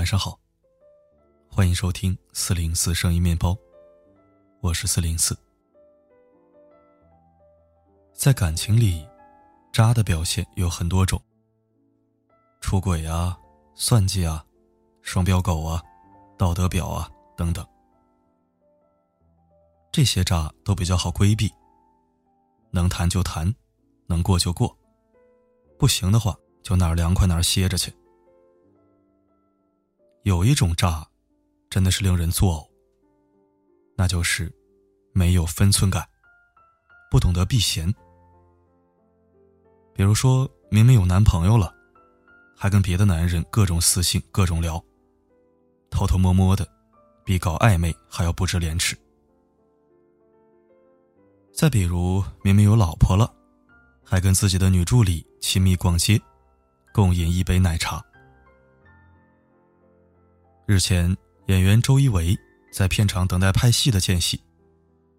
晚上好，欢迎收听四零四声音面包，我是四零四。在感情里，渣的表现有很多种，出轨啊、算计啊、双标狗啊、道德婊啊等等，这些渣都比较好规避，能谈就谈，能过就过，不行的话就哪儿凉快哪儿歇着去。有一种渣，真的是令人作呕。那就是没有分寸感，不懂得避嫌。比如说明明有男朋友了，还跟别的男人各种私信、各种聊，偷偷摸摸的，比搞暧昧还要不知廉耻。再比如明明有老婆了，还跟自己的女助理亲密逛街，共饮一杯奶茶。日前，演员周一围在片场等待拍戏的间隙，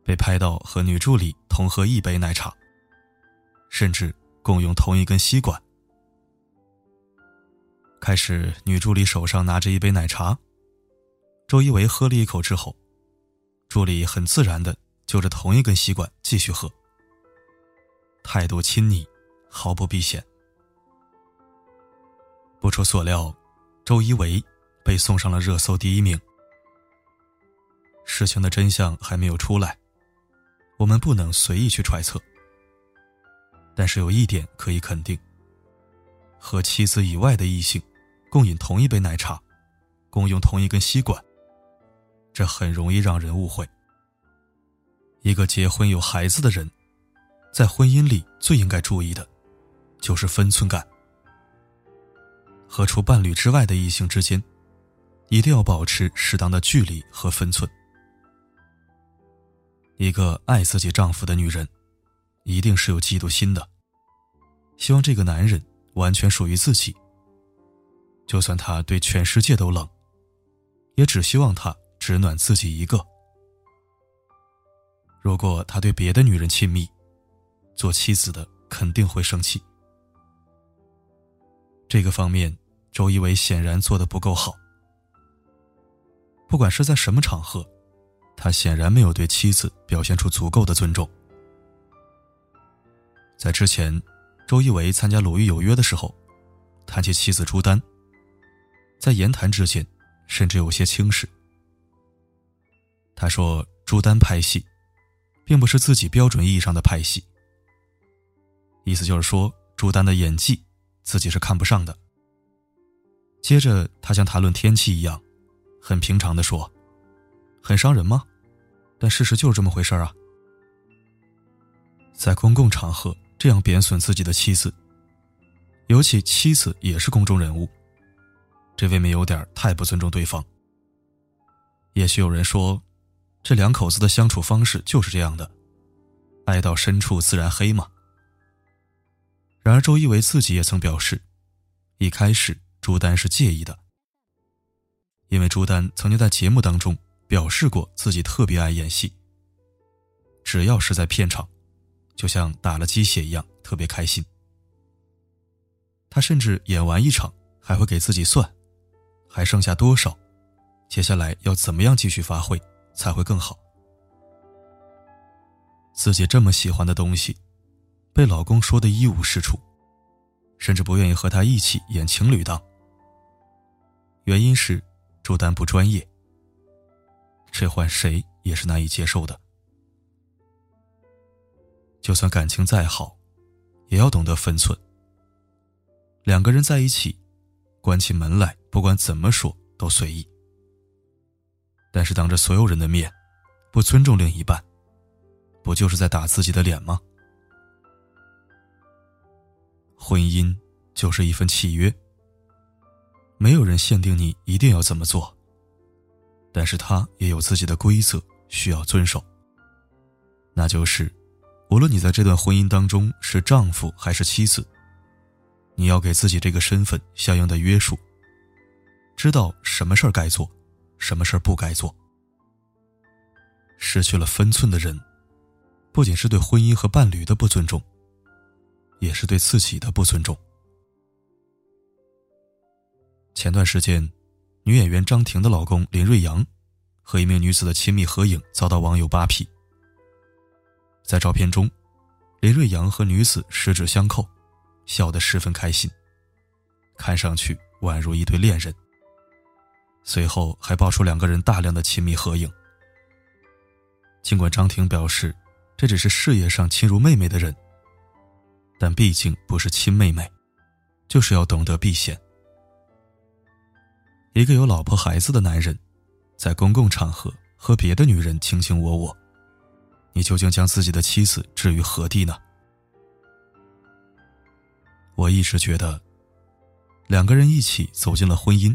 被拍到和女助理同喝一杯奶茶，甚至共用同一根吸管。开始，女助理手上拿着一杯奶茶，周一围喝了一口之后，助理很自然的就着同一根吸管继续喝，态度亲昵，毫不避嫌。不出所料，周一围。被送上了热搜第一名。事情的真相还没有出来，我们不能随意去揣测。但是有一点可以肯定：和妻子以外的异性共饮同一杯奶茶，共用同一根吸管，这很容易让人误会。一个结婚有孩子的人，在婚姻里最应该注意的，就是分寸感。和除伴侣之外的异性之间。一定要保持适当的距离和分寸。一个爱自己丈夫的女人，一定是有嫉妒心的，希望这个男人完全属于自己。就算他对全世界都冷，也只希望他只暖自己一个。如果他对别的女人亲密，做妻子的肯定会生气。这个方面，周一围显然做的不够好。不管是在什么场合，他显然没有对妻子表现出足够的尊重。在之前，周一围参加《鲁豫有约》的时候，谈起妻子朱丹，在言谈之间，甚至有些轻视。他说：“朱丹拍戏，并不是自己标准意义上的拍戏。”意思就是说，朱丹的演技，自己是看不上的。接着，他像谈论天气一样。很平常的说，很伤人吗？但事实就是这么回事啊。在公共场合这样贬损自己的妻子，尤其妻子也是公众人物，这未免有点太不尊重对方。也许有人说，这两口子的相处方式就是这样的，爱到深处自然黑嘛。然而周一围自己也曾表示，一开始朱丹是介意的。因为朱丹曾经在节目当中表示过自己特别爱演戏，只要是在片场，就像打了鸡血一样特别开心。他甚至演完一场还会给自己算，还剩下多少，接下来要怎么样继续发挥才会更好。自己这么喜欢的东西，被老公说的一无是处，甚至不愿意和他一起演情侣档。原因是。朱丹不专业，这换谁也是难以接受的。就算感情再好，也要懂得分寸。两个人在一起，关起门来，不管怎么说都随意。但是当着所有人的面，不尊重另一半，不就是在打自己的脸吗？婚姻就是一份契约。没有人限定你一定要怎么做，但是他也有自己的规则需要遵守。那就是，无论你在这段婚姻当中是丈夫还是妻子，你要给自己这个身份相应的约束，知道什么事儿该做，什么事儿不该做。失去了分寸的人，不仅是对婚姻和伴侣的不尊重，也是对自己的不尊重。前段时间，女演员张婷的老公林瑞阳和一名女子的亲密合影遭到网友扒皮。在照片中，林瑞阳和女子十指相扣，笑得十分开心，看上去宛如一对恋人。随后还爆出两个人大量的亲密合影。尽管张婷表示这只是事业上亲如妹妹的人，但毕竟不是亲妹妹，就是要懂得避嫌。一个有老婆孩子的男人，在公共场合和别的女人卿卿我我，你究竟将自己的妻子置于何地呢？我一直觉得，两个人一起走进了婚姻，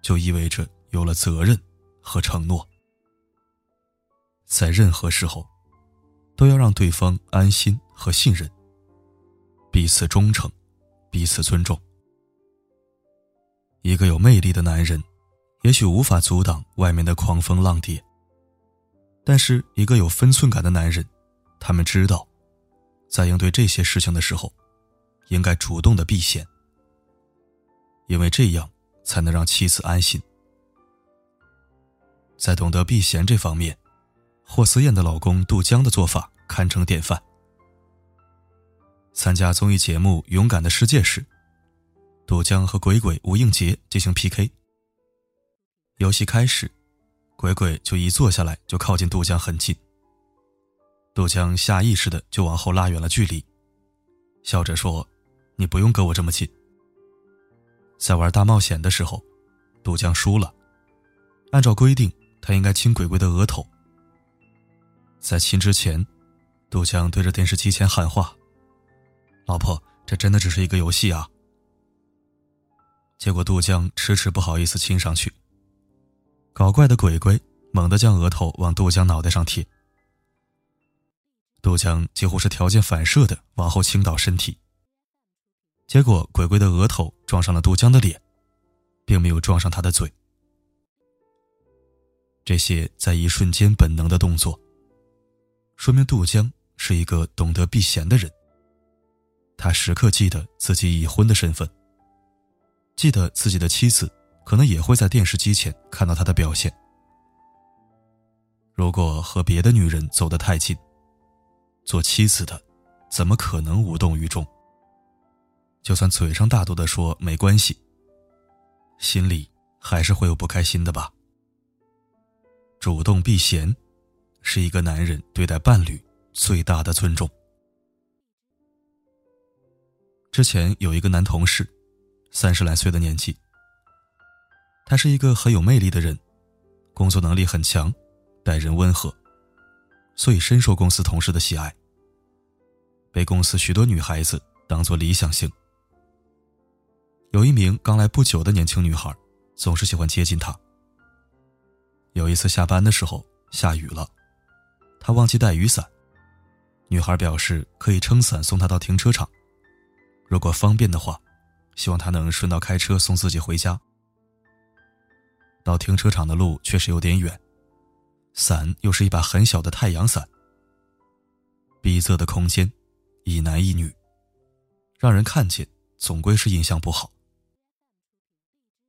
就意味着有了责任和承诺，在任何时候，都要让对方安心和信任，彼此忠诚，彼此尊重。一个有魅力的男人，也许无法阻挡外面的狂风浪蝶。但是，一个有分寸感的男人，他们知道，在应对这些事情的时候，应该主动的避嫌，因为这样才能让妻子安心。在懂得避嫌这方面，霍思燕的老公杜江的做法堪称典范。参加综艺节目《勇敢的世界》时。杜江和鬼鬼吴映洁进行 PK。游戏开始，鬼鬼就一坐下来就靠近杜江很近。杜江下意识的就往后拉远了距离，笑着说：“你不用跟我这么近。”在玩大冒险的时候，杜江输了，按照规定他应该亲鬼鬼的额头。在亲之前，杜江对着电视机前喊话：“老婆，这真的只是一个游戏啊。”结果杜江迟迟不好意思亲上去。搞怪的鬼鬼猛地将额头往杜江脑袋上贴，杜江几乎是条件反射的往后倾倒身体。结果鬼鬼的额头撞上了杜江的脸，并没有撞上他的嘴。这些在一瞬间本能的动作，说明杜江是一个懂得避嫌的人。他时刻记得自己已婚的身份。记得自己的妻子可能也会在电视机前看到他的表现。如果和别的女人走得太近，做妻子的怎么可能无动于衷？就算嘴上大度的说没关系，心里还是会有不开心的吧。主动避嫌，是一个男人对待伴侣最大的尊重。之前有一个男同事。三十来岁的年纪，他是一个很有魅力的人，工作能力很强，待人温和，所以深受公司同事的喜爱，被公司许多女孩子当做理想型。有一名刚来不久的年轻女孩，总是喜欢接近他。有一次下班的时候下雨了，他忘记带雨伞，女孩表示可以撑伞送他到停车场，如果方便的话。希望他能顺道开车送自己回家。到停车场的路确实有点远，伞又是一把很小的太阳伞。逼仄的空间，一男一女，让人看见总归是印象不好。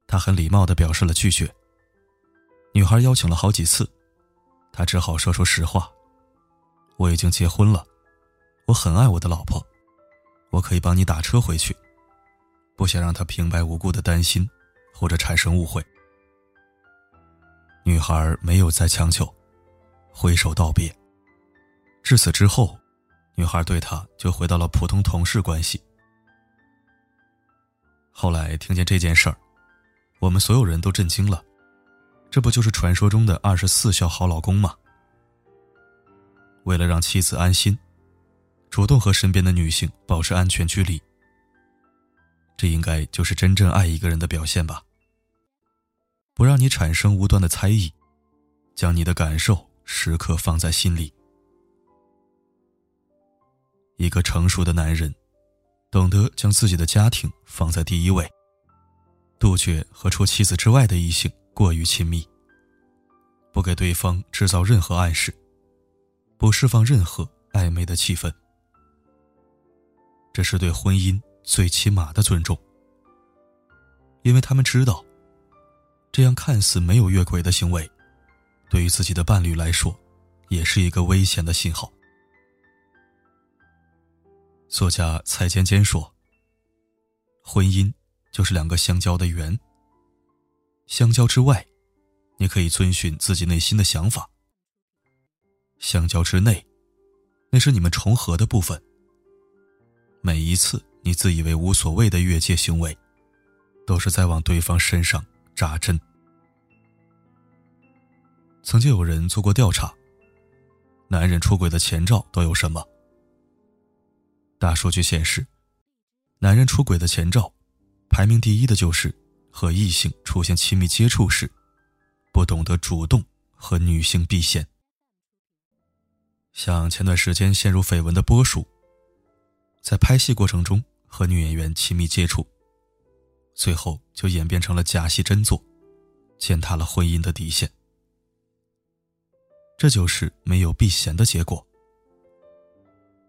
他很礼貌的表示了拒绝。女孩邀请了好几次，他只好说出实话：“我已经结婚了，我很爱我的老婆，我可以帮你打车回去。”不想让他平白无故的担心，或者产生误会。女孩没有再强求，挥手道别。至此之后，女孩对他就回到了普通同事关系。后来听见这件事儿，我们所有人都震惊了。这不就是传说中的二十四孝好老公吗？为了让妻子安心，主动和身边的女性保持安全距离。这应该就是真正爱一个人的表现吧。不让你产生无端的猜疑，将你的感受时刻放在心里。一个成熟的男人，懂得将自己的家庭放在第一位，杜绝和除妻子之外的异性过于亲密，不给对方制造任何暗示，不释放任何暧昧的气氛。这是对婚姻。最起码的尊重，因为他们知道，这样看似没有越轨的行为，对于自己的伴侣来说，也是一个危险的信号。作家蔡坚坚说：“婚姻就是两个相交的圆。相交之外，你可以遵循自己内心的想法；相交之内，那是你们重合的部分。每一次你自以为无所谓的越界行为，都是在往对方身上扎针。”曾经有人做过调查，男人出轨的前兆都有什么？大数据显示，男人出轨的前兆，排名第一的就是和异性出现亲密接触时，不懂得主动和女性避嫌。像前段时间陷入绯闻的波叔，在拍戏过程中和女演员亲密接触，最后就演变成了假戏真做，践踏了婚姻的底线。这就是没有避嫌的结果。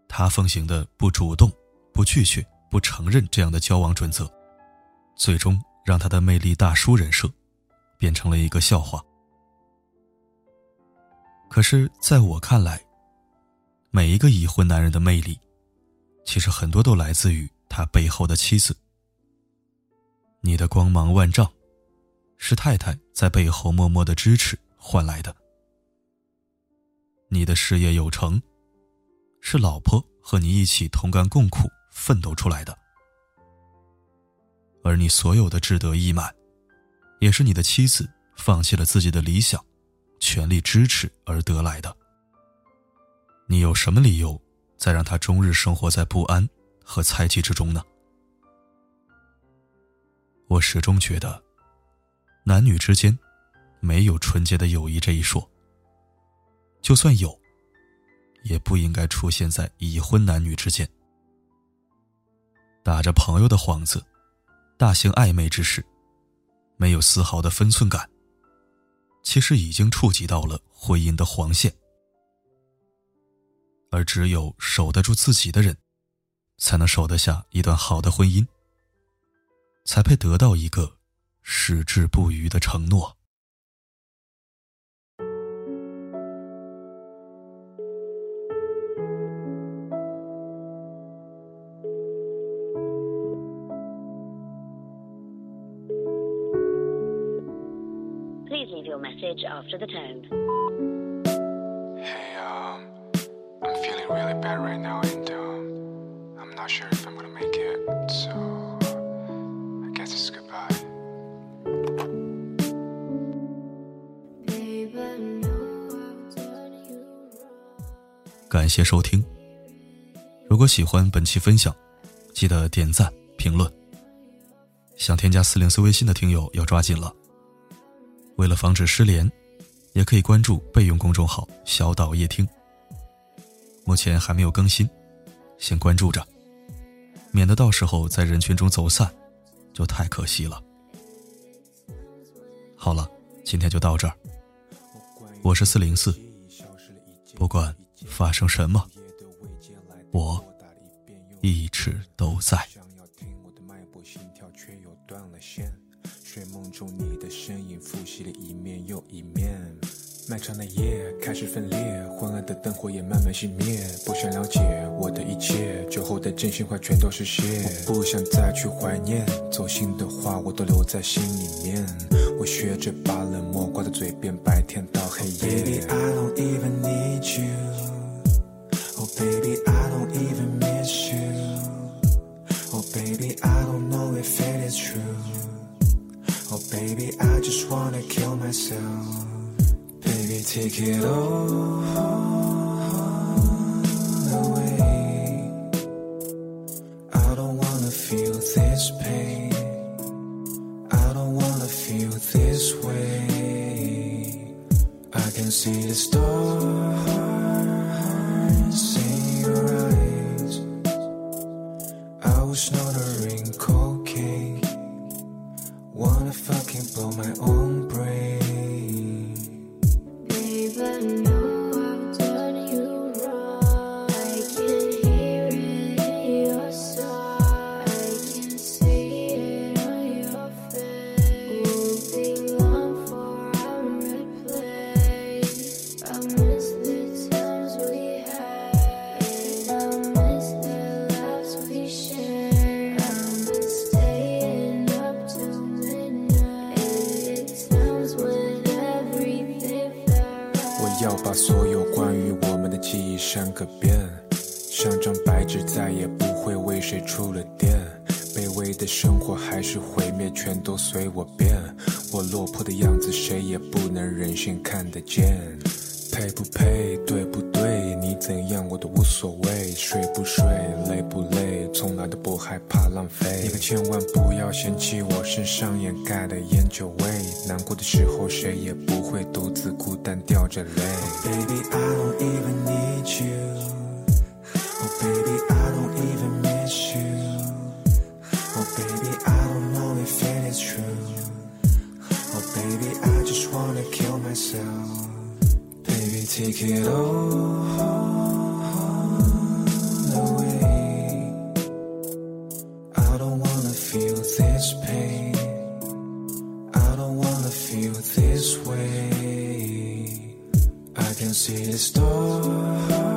他奉行的不主动、不拒绝、不承认这样的交往准则，最终让他的魅力大叔人设变成了一个笑话。可是，在我看来，每一个已婚男人的魅力，其实很多都来自于他背后的妻子。你的光芒万丈，是太太在背后默默的支持换来的；你的事业有成。是老婆和你一起同甘共苦奋斗出来的，而你所有的志得意满，也是你的妻子放弃了自己的理想，全力支持而得来的。你有什么理由再让他终日生活在不安和猜忌之中呢？我始终觉得，男女之间没有纯洁的友谊这一说。就算有。也不应该出现在已婚男女之间，打着朋友的幌子，大型暧昧之事，没有丝毫的分寸感，其实已经触及到了婚姻的黄线。而只有守得住自己的人，才能守得下一段好的婚姻，才配得到一个矢志不渝的承诺。Please leave your message after the tone. Hey, um, I'm feeling really bad right now, and um, not sure if I'm gonna make it, so I guess it's goodbye. 感谢收听。如果喜欢本期分享，记得点赞评论。想添加四零四微信的听友要抓紧了。为了防止失联，也可以关注备用公众号“小岛夜听”。目前还没有更新，先关注着，免得到时候在人群中走散，就太可惜了。好了，今天就到这儿。我是四零四，不管发生什么，我一直都在。睡梦中，你的身影复习了一面又一面。漫长的夜开始分裂，昏暗的灯火也慢慢熄灭。不想了解我的一切，酒后的真心话全都是血。我不想再去怀念，走心的话我都留在心里面。我学着把冷漠挂在嘴边，白天到黑夜。Baby I don't even need you. Oh baby I don't even miss you. Oh baby I don't know if it is true. Oh baby, I just wanna kill myself. Take it all away. I don't wanna feel this pain. I don't wanna feel this way. I can see the stars in your eyes. I was not a belong 要把所有关于我们的记忆删个遍，像张白纸，再也不会为谁触了电。卑微的生活还是毁灭，全都随我变。我落魄的样子，谁也不能忍心看得见。配不配，对不？怎样我都无所谓。睡不睡，累不累，从来都不害怕浪费。你可千万不要嫌弃我身上掩盖的烟酒味。难过的时候，谁也不会独自孤单掉着泪。Baby I don't even need you. Oh baby I don't even miss you. Oh baby I don't know if it is true. Oh baby I just wanna kill myself. Take it all away. I don't wanna feel this pain. I don't wanna feel this way. I can see the stars